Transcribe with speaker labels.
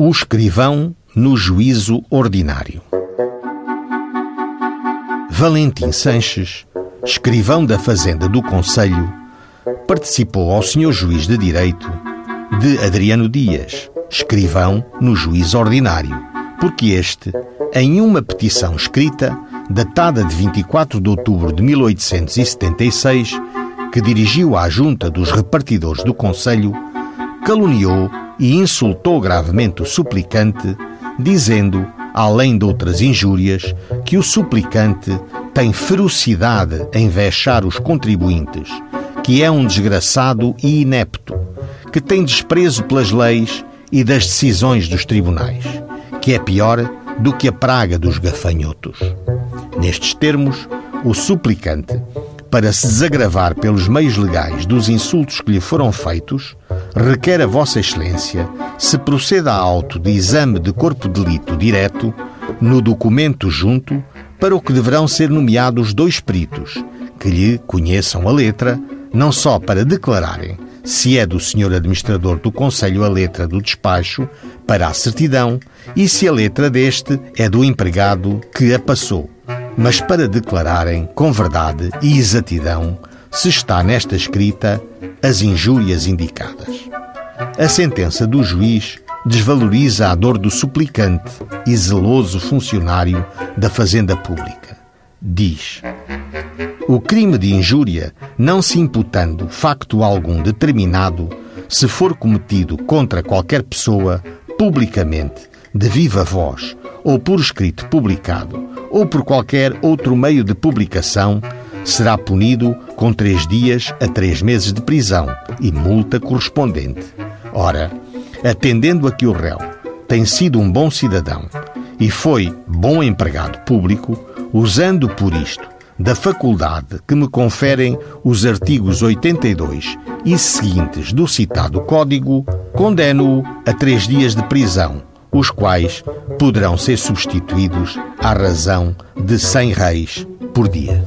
Speaker 1: O escrivão no juízo ordinário. Valentim Sanches, escrivão da Fazenda do Conselho, participou ao senhor juiz de direito de Adriano Dias, escrivão no juízo ordinário, porque este, em uma petição escrita, datada de 24 de outubro de 1876, que dirigiu à junta dos repartidores do Conselho, caluniou e insultou gravemente o suplicante, dizendo, além de outras injúrias, que o suplicante tem ferocidade em vexar os contribuintes, que é um desgraçado e inepto, que tem desprezo pelas leis e das decisões dos tribunais, que é pior do que a praga dos gafanhotos. Nestes termos, o suplicante, para se desagravar pelos meios legais dos insultos que lhe foram feitos, requer a Vossa Excelência se proceda a auto de exame de corpo de delito direto no documento junto para o que deverão ser nomeados dois peritos que lhe conheçam a letra, não só para declararem se é do senhor administrador do Conselho a letra do despacho para a certidão e se a letra deste é do empregado que a passou, mas para declararem com verdade e exatidão se está nesta escrita as injúrias indicadas. A sentença do juiz desvaloriza a dor do suplicante e zeloso funcionário da Fazenda Pública. Diz: O crime de injúria, não se imputando facto algum determinado, se for cometido contra qualquer pessoa, publicamente, de viva voz, ou por escrito publicado, ou por qualquer outro meio de publicação, será punido com três dias a três meses de prisão e multa correspondente. Ora, atendendo a que o réu tem sido um bom cidadão e foi bom empregado público, usando por isto da faculdade que me conferem os artigos 82 e seguintes do citado Código, condeno-o a três dias de prisão, os quais poderão ser substituídos à razão de 100 reis por dia.